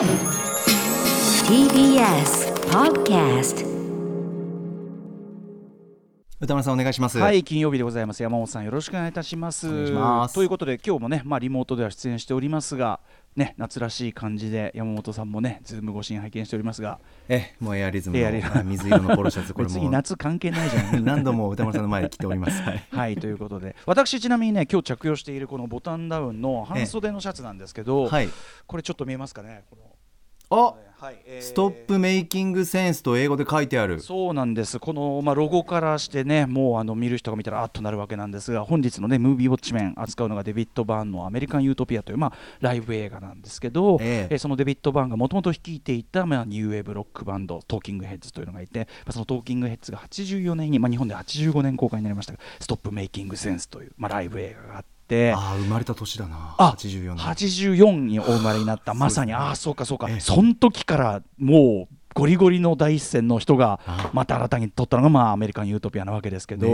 TBS Podcast 歌丸さんお願いします。はい金曜日でございます。山本さんよろしくお願いいたします。お願いします。ということで今日もねまあリモートでは出演しておりますがね夏らしい感じで山本さんもねズーム越しに拝見しておりますが。え、もうエアリズムエアリズム。の水色のポロシャツ、これ別も夏関係ないじゃん。何度も歌丸さんの前で着ております。はい。はいということで。私ちなみにね今日着用しているこのボタンダウンの半袖のシャツなんですけど、はい。これちょっと見えますかね？このあ、はいえーストップメイキングセンスと英語で書いてある。そうなんですこの、まあ、ロゴからしてねもうあの見る人が見たらあっとなるわけなんですが本日のねムービーウォッチメン扱うのがデビッド・バーンの「アメリカン・ユートピア」という、まあ、ライブ映画なんですけど、えええーそのデビッド・バーンがもともと率いていた、まあ、ニューウェーブロックバンドトーキングヘッズというのがいて、まあ、そのトーキングヘッズが84年に、まあ、日本で85年公開になりましたが「ストップメイキングセンス」という、まあ、ライブ映画があって。ああ、生まれた年だな。あ84年。84にお生まれになった。まさに、ああそうかそうか、ええ。その時からもうゴリゴリの第一線の人があまた新たに撮ったのが、まあ、アメリカン・ユートピアなわけですけど、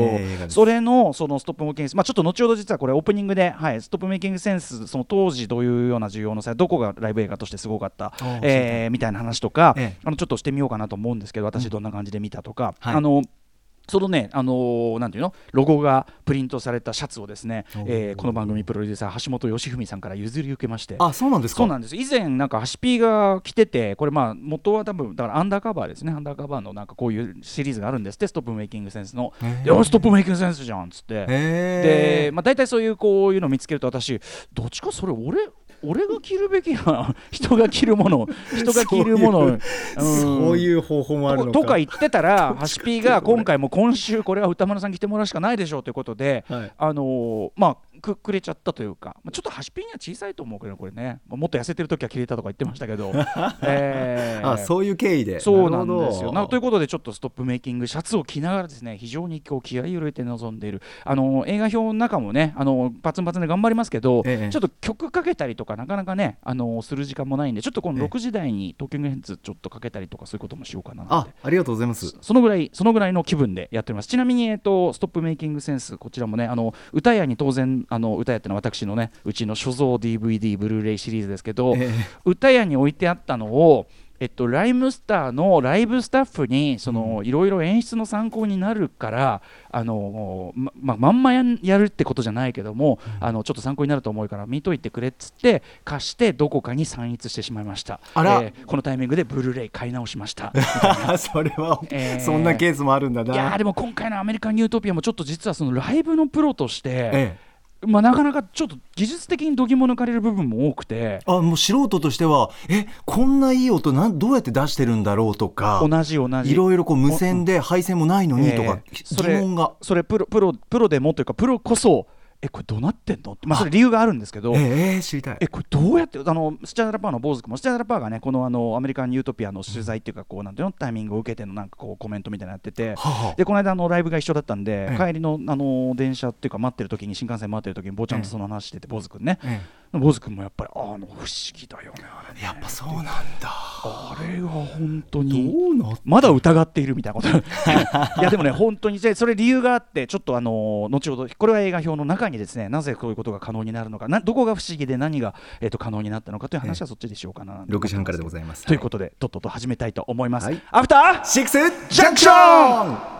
それのそのストップメイキングセンス、まあ、ちょっと後ほど実はこれオープニングで、はい、ストップメイキングセンスその当時どういうような需要の際どこがライブ映画としてすごかった、あえーみたいな話とか、ええ。あのちょっとしてみようかなと思うんですけど私どんな感じで見たとか、はい。あのそのね、あのーなんていうの？ロゴがプリントされたシャツをですね、えーこの番組プロデューサー橋本義文さんから譲り受けまして。あ、そうなんですか？そうなんです。以前なんかハシピーが来ててこれまあ元は多分だからアンダーカバーですね。アンダーカバーのなんかこういうシリーズがあるんですってストップメイキングセンスの。でおストップメイキングセンスじゃんっつって。でまあ大体そういうこういうのを見つけると私どっちかそれ俺俺が着るべきな 人が着るもの 人が着るものうんそういう方法もあるのか。ととか言ってたら ハシピーが今回も今週これは歌丸さん着てもらうしかないでしょうということではい。あのーまあくくれちゃったというか、まあ、ちょっとハシピンには小さいと思うけどこれね、まあもっと痩せてる時は切れたとか言ってましたけど、えー。あ、そういう経緯で。そうなんですよ。なということでちょっとストップメイキングシャツを着ながらですね非常にこう気合い入れて臨んでいる。あの映画表の中もねあのパツンパツンで頑張りますけど、ええ。ちょっと曲かけたりとかなかなかねあのする時間もないんでちょっとこのええ。6時台にトーキングヘッズちょっとかけたりとかそういうこともしようかなあありがとうございます。そのぐらいそのぐらいの気分でやっております。ちなみに、えっと、ストップメイキングセンスこちらもねあの歌屋に当然あの歌屋っていうのは私のねうちの所蔵 DVD ブルーレイシリーズですけど、え歌屋に置いてあったのをえっと、ライムスターのライブスタッフにそのいろいろ演出の参考になるからあのまままんまやるってことじゃないけども、あのちょっと参考になると思うから見といてくれっつって貸してどこかに散逸してしまいました。あら。えーこのタイミングでブルーレイ買い直しました。えそれは、えーそんなケースもあるんだな。いやーでも今回のアメリカン・ユートピアもちょっと実はそのライブのプロとして、ええ。まあ、なかなかちょっと技術的に度肝抜かれる部分も多くて。あもう素人としてはえこんないい音なんどうやって出してるんだろうとか同じ同じ。いろいろこう無線で配線もないのにとか、えーそれ疑問が。それプロプロプロでもというかプロこそえこれどうなってんの？ってまあそれ理由があるんですけどええええ知りたい。えこれどうやってあのスチャダラパーの坊主君もスチャダラパーがねこのあのアメリカン・ユートピアの取材っていうかこうなんていうの？タイミングを受けてのなんかこうコメントみたいなのやっててはでこの間あのライブが一緒だったんで、ええ。帰りのあの電車っていうか待ってる時に新幹線待ってる時に坊ちゃんとその話してて坊主君ね。え坊主君もやっぱりあの不思議だよねあれね。えやっぱそうなんだ。あれが本当にどうなっまだ疑っているみたいなこと。いやでもね本当にでそれ理由があってちょっとあの後ほどこれは映画表の中にですねなぜこういうことが可能になるのかなどこが不思議で何が、えー、と可能になったのかという話はそっちでしようかななんて思6って時半からでごすざいます。ということでとっとと始めたいと思います、はい。アフターシックスジャンクション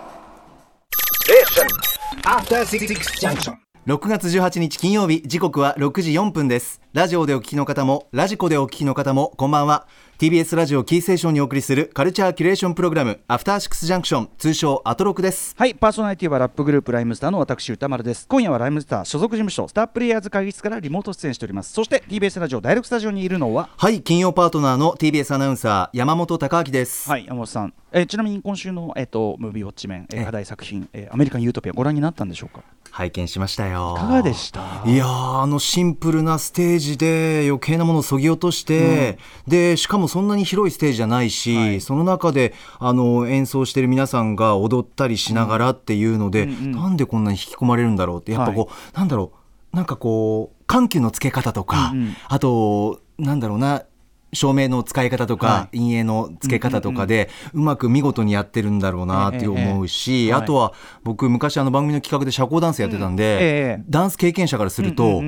After Six Junction. 6月18日金曜日時刻は6時4分です。ラジオでお聞きの方もラジコでお聞きの方もこんばんは。TBS ラジオキーステーションにお送りするカルチャーキュレーションプログラムアフターシックスジャンクション通称アトロクです。はいパーソナリティはラップグループライムスターの私歌丸です。今夜はライムスター所属事務所スタープレイヤーズ会議室からリモート出演しております。そして TBS ラジオ第6スタジオにいるのははい金曜パートナーの TBS アナウンサー山本貴明です、はい山本さん、えーちなみに今週の、えー、とムービーウォッチメン、えーええ。課題作品、えーアメリカン・ユートピアご覧になったんでしょうか？拝見しましたよ。いかがでした？いやーあのシンプルなステージで余計なものをそぎ落として、でしかもそんなに広いステージじゃないし、はい。その中であの演奏してる皆さんが踊ったりしながらっていうので、うんうんなんでこんなに引き込まれるんだろうってやっぱこう、なんだろうなんかこう緩急のつけ方とか、うんうん。あとなんだろうな照明の使い方とか、は陰影のつけ方とかで、うまく見事にやってるんだろうなって思うし、あとは僕昔あの番組の企画で社交ダンスやってたんで、ええ。ダンス経験者からすると、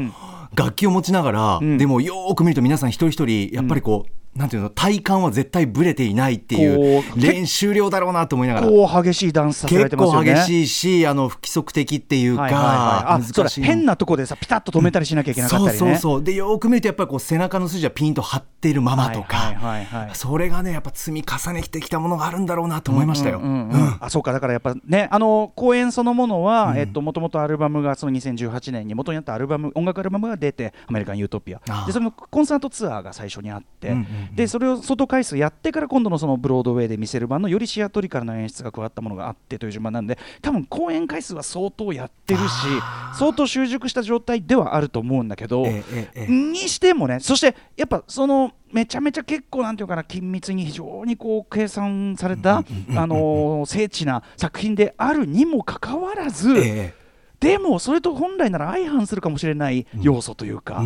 楽器を持ちながら、ん。でもよーく見ると皆さん一人一人やっぱりこう、なんていうの体感は絶対ブレていないっていう練習量だろうなと思いながら。こう激しいダンスさせられ結てますよね。構激しいしあの不規則的っていうか、変なとこでさピタッと止めたりしなきゃいけなかったりね。そうそう。そうでよーく見るとやっぱりこう背中の筋はピンと張っているままとか、はいはいはいはいそれがねやっぱ積み重ねてきたものがあるんだろうなと思いましたよ。うんうんうんあそうか。だからやっぱねあの公演そのものは、えっともともとアルバムがその2018年に元にあったアルバム音楽アルバムが出てアメリカン・ユートピア。でそのコンサートツアーが最初にあって、うんうんうんでそれを外回数やってから今度のそのブロードウェイで見せる版のよりシアトリカルな演出が加わったものがあってという順番なんで多分公演回数は相当やってるし相当習熟した状態ではあると思うんだけど、ええええにしてもねそしてやっぱそのめちゃめちゃ結構なんていうかな緊密に非常にこう計算された、あのー精緻な作品であるにもかかわらず、ええ。でもそれと本来なら相反するかもしれない要素というか、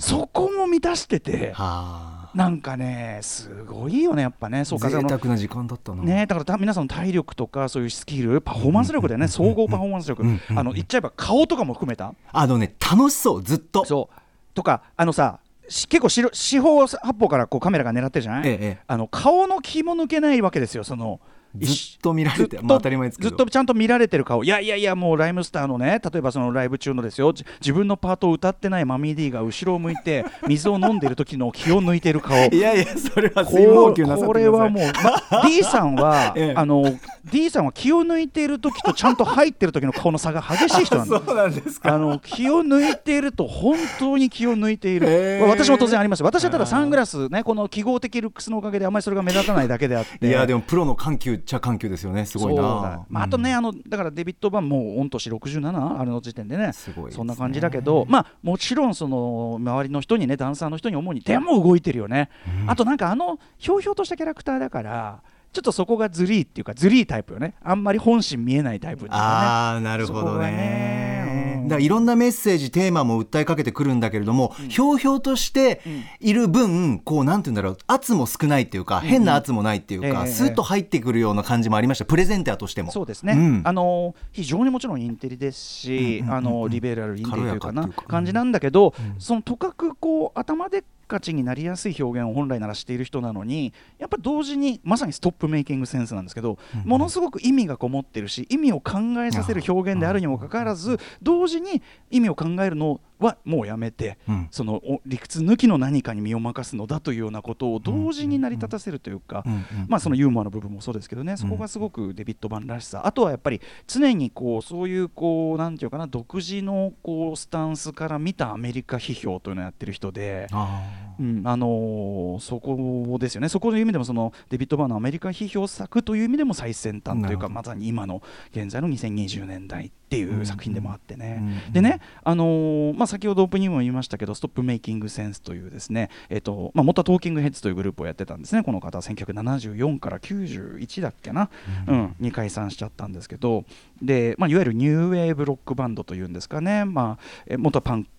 そこも満たしててはあなんかねすごいよねやっぱね。そうか贅沢な時間だったな。ね、だからた皆さんの体力とかそういうスキルパフォーマンス力でね総合パフォーマンス力。あの言っちゃえば顔とかも含めた。あのね楽しそうずっと。そう。とかあのさし結構しろ四方八方からこうカメラが狙ってるじゃない、ええええ。あの顔の気も抜けないわけですよそのずっと見られてまあ当たり前ですけど。ずっとちゃんと見られてる顔。いやいやいやもうライムスターのね例えばそのライブ中のですよ。じ自分のパートを歌ってないマミー D が後ろを向いて 水を飲んでる時の気を抜いてる顔。いやいやそれはこ水分補給なさってこください。れはもう、ま、D さんは、ええ。あの D さんは気を抜いている時とちゃんと入ってる時の顔の差が激しい人なんです そうなんですか。あの気を抜いていると本当に気を抜いている、私も当然あります私はただサングラスねこの記号的ルックスのおかげであまりそれが目立たないだけであって。いやでもプロの緩急っちゃ緩急ですよね。すごいな。まあ、あとね、うんあのだからデビッド・バンもう御年67あれの時点でね。すごいですね。そんな感じだけどまあもちろんその周りの人にねダンサーの人に主にでも動いてるよね、あとなんかあのひょうひょうとしたキャラクターだからちょっとそこがズリーっていうかズリータイプよね。あんまり本心見えないタイプね。ああなるほどね。ねうん。だからいろんなメッセージテーマも訴えかけてくるんだけれども、ひょうひょうとしている分こうなんて言うんだろう圧も少ないっていうか、変な圧もないっていうか、ええスーッと入ってくるような感じもありました。プレゼンターとしても。そうですね、ん。あの非常にもちろんインテリですし、うんうんうんうん。あのリベラルインテリというかな感じなんだけど、そのとかくこう頭でっかちになりやすい表現を本来ならしている人なのにやっぱ同時にまさにストップメイキングセンスなんですけど、ものすごく意味がこもってるし意味を考えさせる表現であるにもかかわらず同時に意味を考えるのはもうやめて、うん。そのお理屈抜きの何かに身を任すのだというようなことを同時に成り立たせるというか、まあそのユーモアの部分もそうですけどね、そこがすごくデビッド・バンらしさ、あとはやっぱり常にこうそういうこうなんていうかな独自のこうスタンスから見たアメリカ批評というのをやってる人で。あうん。あのーそこですよね、そこの意味でもそのデビッド・バーンのアメリカ批評作という意味でも最先端というか、まさに今の現在の2020年代っていう作品でもあってね。うんうんでね、あのーまあ、先ほどオープニングも言いましたけど、ストップメイキングセンスというですね、えっとまあ、元はトーキングヘッズというグループをやってたんですね、この方は1974から91だっけな、うん。に解散しちゃったんですけど、でまあ、いわゆるニューウェーブロックバンドというんですかね、まあ、え元はパンク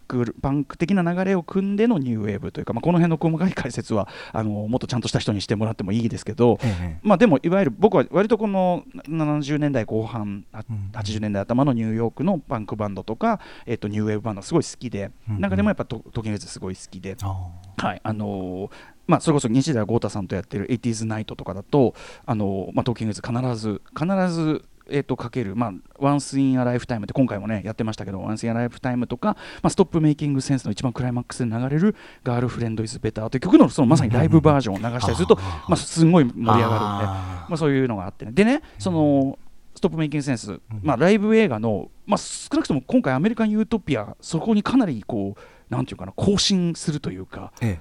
パンク的な流れを組んでのニューウェーブというか、まあ、この辺の細かい解説はあのもっとちゃんとした人にしてもらってもいいですけど、ええまあ、でもいわゆる僕は割とこの70年代後半あうん80年代頭のニューヨークのパンクバンドとか、えっとニューウェーブバンドがすごい好きで、うん中でもやっぱトトキングズすごい好きで。あはいあのーまあ、それこそ西田豪太さんとやってる「80s Night」とかだと、あのーまあ、トーキングズ必ず必ず、えー、とかける「まあ、Once in a Lifetime」って今回もねやってましたけど「Once in a Lifetime」とか、まあ、ストップメイキングセンスの一番クライマックスで流れる「ガールフレンド・イズ・ベター」という曲のそのまさにライブバージョンを流したりすると、まあ、すごい盛り上がるんで。あまあ、そういうのがあってね。でね、そのストップメイキングセンス、まあ、ライブ映画の、まあ、少なくとも今回、アメリカン・ユートピア、そこにかなりこう、なんていうかな、更新するというか、え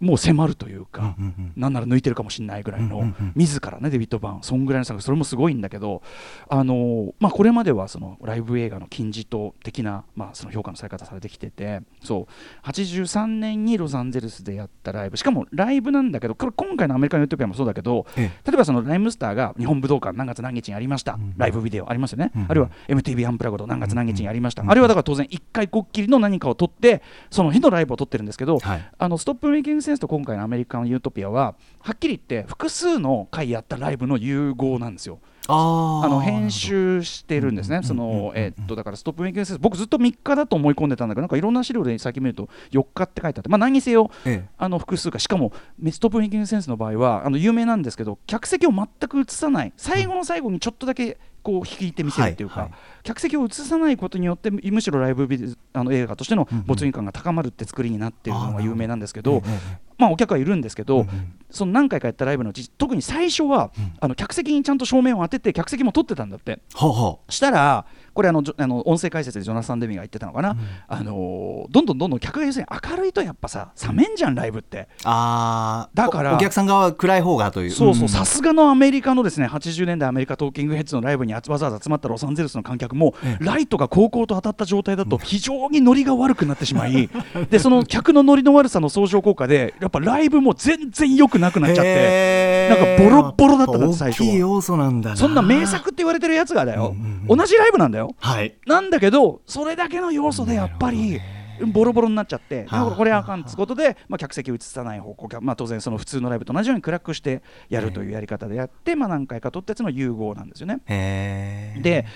もう迫るというか、うんうんうん。なんなら抜いてるかもしれないぐらいの、うんうんうん。自らね、デビッド・バーン、そんぐらいの作それもすごいんだけど、あのーまあ、これまではそのライブ映画の金字塔的な、まあ、その評価のされ方されてきてて、そう、83年にロサンゼルスでやったライブ、しかもライブなんだけど、これ今回のアメリカン・ユートピアもそうだけど、え例えばそのライムスターが日本武道館何月何日にやりました、ん。ライブビデオありますよね、うん。あるいは MTV アンプラグド何月何日にやりました、うん。あるいはだから当然1回こっきりの何かを撮ってその日のライブを撮ってるんですけど、はい。あのストップメイキングセンスと今回のアメリカン・ユートピアははっきり言って複数の回やったライブの融合なんですよ。あー。あの編集してるんですね、そのえっとだからストップメイキングセンス、僕ずっと3日だと思い込んでたんだけど、なんかいろんな資料で先見ると4日って書いてあって、まあ、何にせよ、ええ。あの複数か、しかもストップメイキングセンスの場合は、あの有名なんですけど、客席を全く映さない、最後の最後にちょっとだけこう引いてみせるっていうか、はいはい。客席を映さないことによって、むしろライブビあの映画としての没入感が高まるって作りになっているのが有名なんですけど、ええまあ、お客はいるんですけど、うんうん。その何回かやったライブのうち特に最初は、あの客席にちゃんと照明を当てて客席も撮ってたんだって。したらこれあのあの音声解説でジョナサン・デミが言ってたのかな、あのーどんどんどんどん客が要するに明るいとやっぱさ冷めんじゃんライブって。うあーだからおお客さん側は暗い方がという。そうそう、ん。さすがのアメリカのですね80年代アメリカトーキングヘッズのライブにわざわざ集まったロサンゼルスの観客も、ええ。ライトが高校と当たった状態だと非常にノリが悪くなってしまい でその客のノリの悪さの相乗効果でやっぱライブも全然良くなくなっちゃって。なんかボロッボロだったんだ最初は。大きい要素なんだな。そんな名作って言われてるやつがだよ、うんうん。同じライブなんだよはい。なんだけどそれだけの要素でやっぱりボロボロになっちゃってこれはあかんっつことで、まあ、客席を映さない方向、まあ、当然その普通のライブと同じように暗くしてやるというやり方でやって、まあ、何回か撮ったやつの融合なんですよね。で、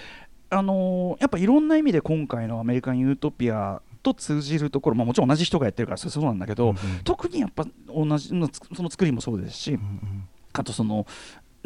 あのーやっぱいろんな意味で今回のアメリカン・ユートピアと通じるところ、まあ、もちろん同じ人がやってるからそうなんだけど、うんうん。特にやっぱ同じのその作りもそうですし、あとその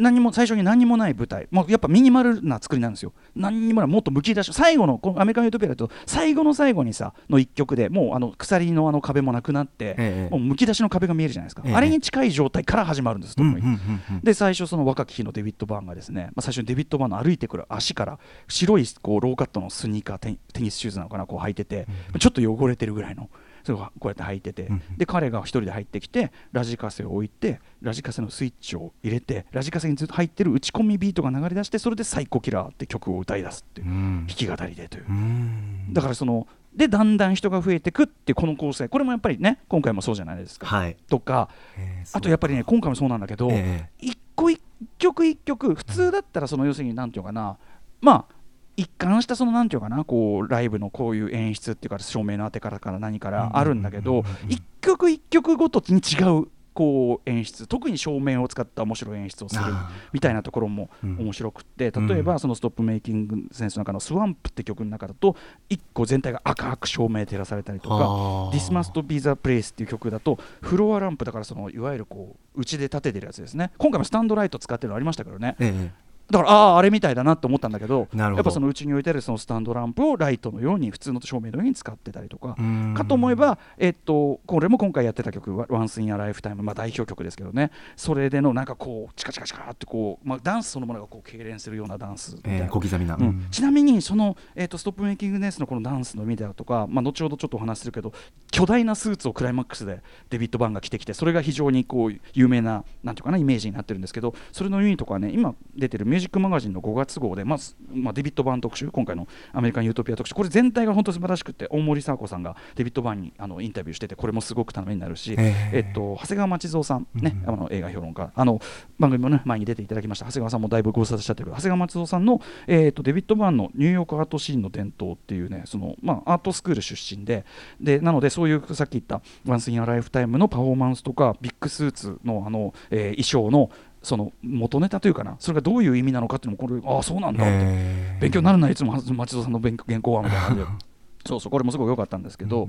何も最初に何にもない舞台、まあ、やっぱミニマルな作りなんですよ。何にもないもっとむき出し最後のこのアメリカン・ユートピアだと最後の最後にさの一曲でもうあの鎖のあの壁もなくなって、ええもうむき出しの壁が見えるじゃないですか、ええ。あれに近い状態から始まるんです、特に。うんうんうんうん。で最初その若き日のデビッド・バーンがですね、まあ、最初にデビッド・バーンの歩いてくる足から白いこうローカットのスニーカーテニテニスシューズなのかなこう履いてて、ちょっと汚れてるぐらいのそれをこうやって履いてて、うんで彼が一人で入ってきてラジカセを置いてラジカセのスイッチを入れてラジカセにずっと入ってる打ち込みビートが流れ出してそれで「サイコキラー」って曲を歌い出すっていう、うん。弾き語りでという。う、ん。だからそのでだんだん人が増えてくってこの構成。これもやっぱりね今回もそうじゃないですか、はい。とかへーあとやっぱりね今回もそうなんだけど、え一個一曲一曲普通だったらその要するになんていうかな。まあ一貫したそのなんていうかなこうライブのこういう演出っていうか照明の当て方から何からあるんだけど一曲一曲ごとに違うこう演出特に照明を使った面白い演出をするあみたいなところもうん。面白くって例えばその「ストップメイキングセンス」の中の「スワンプ」って曲の中だと一個全体が赤く照明照らされたりとかあ。ー「This Must Be the Place」っていう曲だとフロアランプだからそのいわゆるこう内で立ててるやつですね。今回もスタンドライト使ってるのありましたけどね。ええだからああーあれみたいだなと思ったんだけどやっぱそのうちに置いてあるそのスタンドランプをライトのように普通の照明のように使ってたりとかうん。かと思えば、えっと、これも今回やってた曲「Once in a Lifetime」まあ、代表曲ですけどね。それでのなんかこうチカチカチカってこう、まあ、ダンスそのものがこう痙攣するようなダンスみたいな。ええ小刻みな。うん。ちなみにその、えー、とストップメイキングネスのこのダンスの意味だとか、まあ、後ほどちょっとお話しするけど巨大なスーツをクライマックスでデビッド・バーンが着てきてそれが非常にこう有名ななんていうかなイメージになってるんですけどそれの意味とかはね今出てるミュージックマガジンの5月号で、まあすまあ、デビッド・バーン特集今回のアメリカン・ユートピア特集。これ全体が本当素晴らしくて大森佐和子さんがデビッド・バーンにあのインタビューしててこれもすごくためになるし、えええっと長谷川町蔵さんね、うんあの映画評論家。あの番組もね前に出ていただきました。長谷川さんもだいぶご無沙汰しちゃってる長谷川町蔵さんの、えー、とデビッド・バーンのニューヨークアートシーンの伝統っていうねその、まあ、アートスクール出身ででなのでそういうさっき言った「ワンス・イン・ア・ライフタイム」のパフォーマンスとかビッグスーツのあの、えー衣装のその元ネタというかなそれがどういう意味なのかっていうのもこれああそうなんだって、ええ勉強になるな、いつも町蔵さんの勉原稿はみたいな。感じで。そうそうこれもすごい良かったんですけど、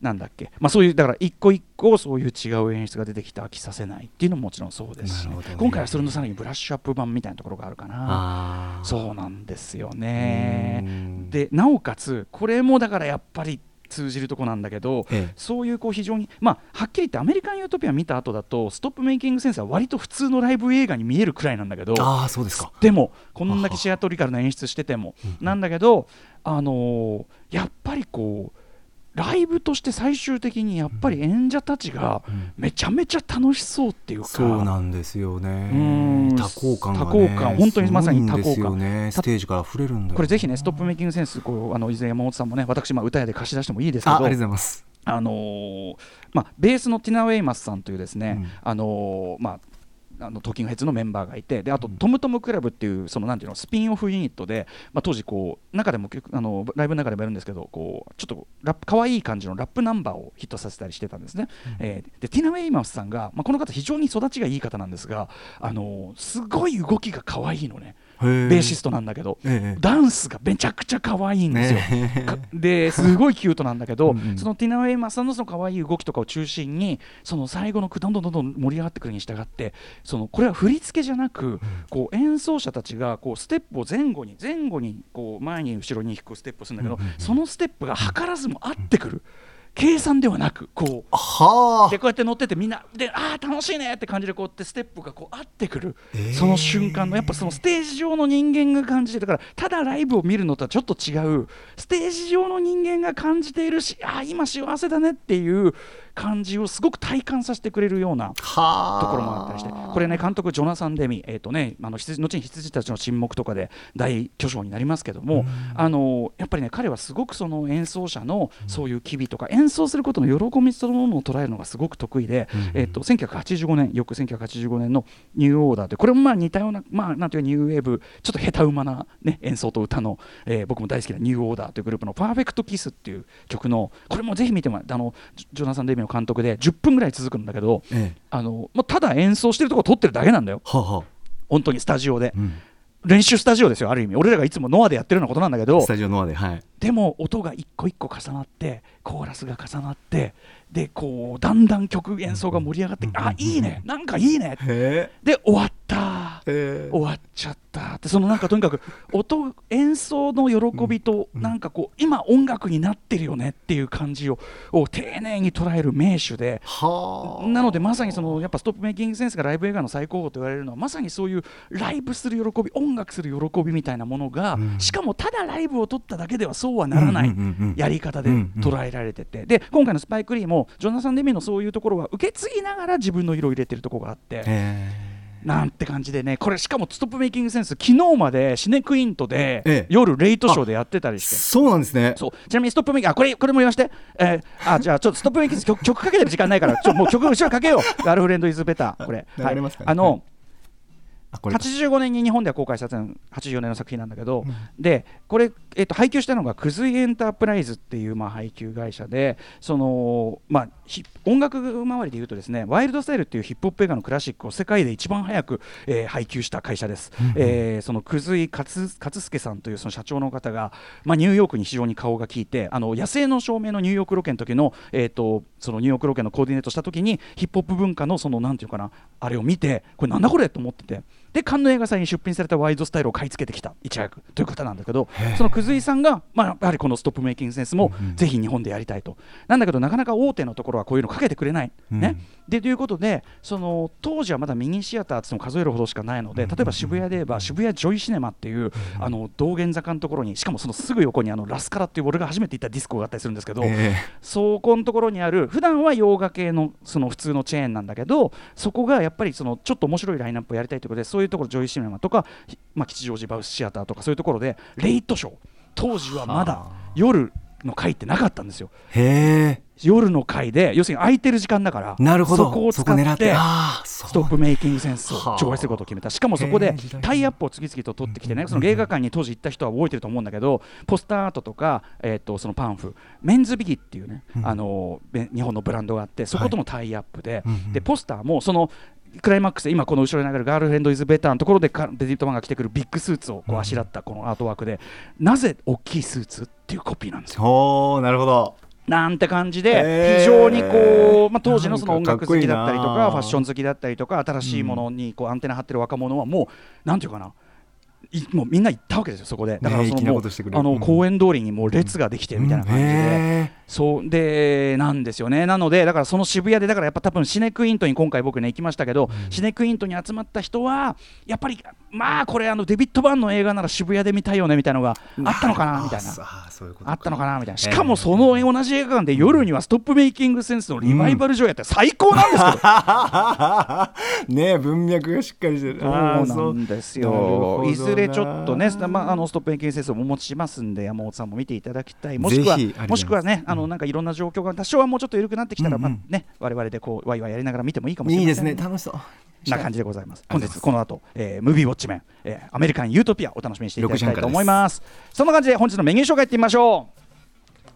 なんだっけ、まあ、そういうだから一個一個そういう違う演出が出てきて飽きさせないっていうのももちろんそうですし、ね。今回はそれのさらにブラッシュアップ版みたいなところがあるかな。そうなんですよね。うん。でなおかつこれもだからやっぱり通じるとこなんだけど、ええ。そういうこう非常に、まあ、はっきり言ってアメリカン・ユートピア見た後だとストップメイキングセンスは割と普通のライブ映画に見えるくらいなんだけどああそうですか。でもこんだけシアトリカルな演出しててもなんだけど、あのーやっぱりこうライブとして最終的にやっぱり演者たちがめちゃめちゃ楽しそうっていうか、そうなんですようねん。多幸感が、ね、多幸感。本当にまさに多幸感。ねステージから溢れるんだよこれぜひねストップメイキングセンスこうあの以前山本さんもね私まあ歌屋で貸し出してもいいですけどあありがとうございます。あのーまあ、ベースのティナ・ウェイマスさんというですね、うん。あのーまああのトーキングヘッズのメンバーがいてであと、トムトムクラブっていうそのなんていうのスピンオフユニットで、まあ、当時こう中でもあのライブの中でもやるんですけどこうちょっとラップ可愛い感じのラップナンバーをヒットさせたりしてたんですね、えーでティナ・ウェイマスさんが、まあ、この方非常に育ちがいい方なんですがあのーすごい動きが可愛いのね。ーベーシストなんだけど、ええ。ダンスがめちゃくちゃ可愛いんですよ。ですごいキュートなんだけどうんうん。そのティナ・ウェイマーさんのその可愛い動きとかを中心にその最後の句どんどんどんどん盛り上がってくるに従ってそのこれは振り付けじゃなく、こう演奏者たちがこうステップを前後に前後にこう前に後ろに引くステップをするんだけど、そのステップが図らずも合ってくる計算ではなくこうはでこうやって乗っててみんなでああ楽しいねって感じでこうやってステップがこう合ってくる、ー。その瞬間のやっぱそのステージ上の人間が感じてるからただライブを見るのとはちょっと違う。ステージ上の人間が感じているしああ今幸せだねっていう感じをすごく体感させてくれるようなところもあったりしてこれね監督ジョナサン・デミ、えーとね、あの羊後に羊たちの沈黙とかで大巨匠になりますけども、あのやっぱりね彼はすごくその演奏者のそういう機微とか演奏することの喜びそのものを捉えるのがすごく得意で、えー、と1985年よく1985年のニューオーダーでこれもまあ似たようなまあなんていうかニューウェーブちょっと下手馬な、ね、演奏と歌の、えー僕も大好きなニューオーダーというグループの「パーフェクトキス」っていう曲のこれもぜひ見てもらあのジョナサン・デミの監督で10分ぐらい続くんだけど、ええ。あのまあ、ただ演奏してるところ撮ってるだけなんだよ。はあはあ。本当にスタジオで、うん。練習スタジオですよある意味。俺らがいつもノアでやってるようなことなんだけどスタジオノアではい。でも音が一個一個重なってコーラスが重なってでこうだんだん曲演奏が盛り上がってあいいね。なんかいいね。へで終わったえ。終わっちゃった。ってそのなんかとにかく 音演奏の喜びとなんかこう今音楽になってるよねっていう感じをを丁寧に捉える名手ではあ。なのでまさにそのやっぱストップメイキングセンスがライブ映画の最高峰と言われるのはまさにそういうライブする喜び音楽する喜びみたいなものが、うん。しかもただライブを撮っただけではそうはならないやり方で捉えられてて。で今回のスパイク・リーもジョナサン・デミのそういうところは受け継ぎながら自分の色を入れてるところがあって。へなんて感じでね、これしかもストップメイキングセンス、昨日までシネクイントで、ええ。夜レイトショーでやってたりえして。そうなんですね。そう。ちなみにストップメイキングあこれこれも言わして、えー、あじゃあちょっとストップメイキング曲曲かけてる時間ないからちょもう曲後ろかけよう。ガールフレンドイズベターこれ。はい、あの、85年に日本では公開されたの84年の作品なんだけど、でこれ、えっと配給したのがクズイエンタープライズっていうまあ配給会社でその、まあ、ひ音楽周りでいうとですねワイルドスタイルっていうヒップホップ映画のクラシックを世界で一番早く、えー配給した会社です、えーそのクズイ勝勝助さんというその社長の方が、まあ、ニューヨークに非常に顔が利いてあの野生の照明のニューヨークロケの時の、えー、とそのニューヨークロケのコーディネートした時にヒップホップ文化のそのなんていうかなあれを見てこれなんだこれと思っててでカンヌ映画祭に出品されたワイドスタイルを買い付けてきたいち早くという方なんだけどそのくずいさんが、まあ、やはりこのストップメイキングセンスもぜひ日本でやりたいと、なんだけどなかなか大手のところはこういうのかけてくれない、ね。でということでその当時はまだミニシアターってのも数えるほどしかないので例えば渋谷で言えば渋谷ジョイシネマっていうあの道玄坂のところにしかもそのすぐ横にあのラスカラっていう俺が初めて行ったディスコがあったりするんですけど、えそこのところにある普段は洋画系のその普通のチェーンなんだけどそこがやっぱりそのちょっと面白いラインナップをやりたいということでそういうところジョイシネマとか、ひまあ、吉祥寺バウスシアターとかそういうところでレイトショー。当時はまだ夜の回ってなかったんですよ。へえ。夜の回で要するに空いてる時間だからなるほど。そこを使っって。ストップメイキングセンスをはあ上映することを決めた。しかもそこでタイアップを次々と取ってきてねその映画館に当時行った人は覚えてると思うんだけどポスターアートとか、えー、とそのパンフ。メンズビギっていうね、あのべ日本のブランドがあってそことのタイアップで,、でポスターもそのクライマックスで今この後ろに流れるガールフレンド・イズ・ベターのところでかベディットマンが着てくるビッグスーツをこうあしらったこのアートワークで、なぜ大きいスーツっていうコピーなんですよ。なるほど。なんて感じへでー。非常にこう、まあ、当時のその音楽好きだったりとかファッション好きだったりとか新しいものにこうアンテナ張ってる若者はもうなんていうかな。いもうみんな行ったわけですよそこで。だからそのあのうん。公園通りにもう列ができてるみたいな感じで。へそう。でなんですよね。なのでだからその渋谷でだからやっぱ多分シネクイントに今回僕ね行きましたけど、シネクイントに集まった人はやっぱりまあこれあのデビッド・バーンの映画なら渋谷で見たいよねみたいなのがあったのかなみたいなあったのかなみたいな。しええかもその同じ映画館で夜にはストップメイキングセンスのリバイバル上やって最高なんですけど。ねえ文脈がしっかりしてるそうなんですよ。いずれちょっとね、まあ、あのストップメイキングセンスをお持ちしますんで、山本さんも見ていただきたい。もしくはもしくはね、あのなんかいろんな状況が多少はもうちょっと緩くなってきたら、うんうんまあね、我々でこうワイワイやりながら見てもいいかもしれません。いいですね楽しそうな感じでございます。本日この後、えー、ムービーウォッチメン、えー、アメリカンユートピアお楽しみにしていただきたいと思います。そんな感じで本日のメニュー紹介いってみましょう。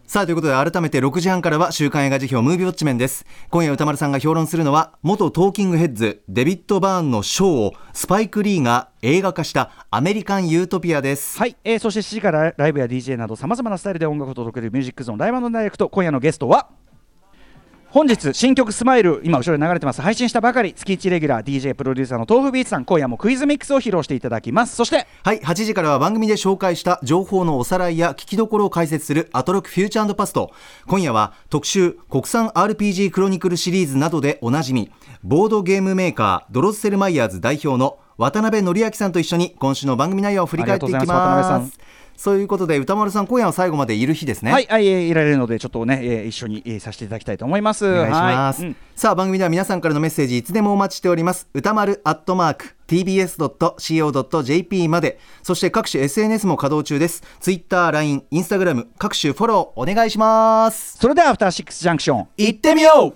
さあということで改めて6時半からは週刊映画辞表ムービーウォッチメンです今夜歌丸さんが評論するのは元トーキングヘッズデビッド・バーンのショーをスパイク・リーが映画化したアメリカン・ユートピアですはい、えー、そして7時からライブや DJ などさまざまなスタイルで音楽を届けるミュージックゾーンライブダイレクト今夜のゲストは本日新曲「スマイル今後ろに流れてます。配信したばかり月1レギュラー DJ プロデューサーの豆腐ビーツさん今夜もクイズミックスを披露していただきます。そしてはい8時からは番組で紹介した情報のおさらいや聞きどころを解説するアトロクフューチャーパスト。今夜は特集国産 RPG クロニクルシリーズなどでおなじみボードゲームメーカードロッセルマイヤーズ代表の渡辺則明さんと一緒に今週の番組内容を振り返っていきますそういうことで歌丸さん今夜は最後までいる日ですね。はい、はい、えーいられるのでちょっとね、えー一緒に、えーさせていただきたいと思います。お願いします、はい。うん。さあ番組では皆さんからのメッセージいつでもお待ちしております。歌丸アットマーク tbs.co.jp まで。そして各種 SNS も稼働中です。Twitter、LINE、Instagram 各種フォローお願いします。それではアフターシックスジャンクション行ってみよう。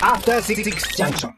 After Six Junction.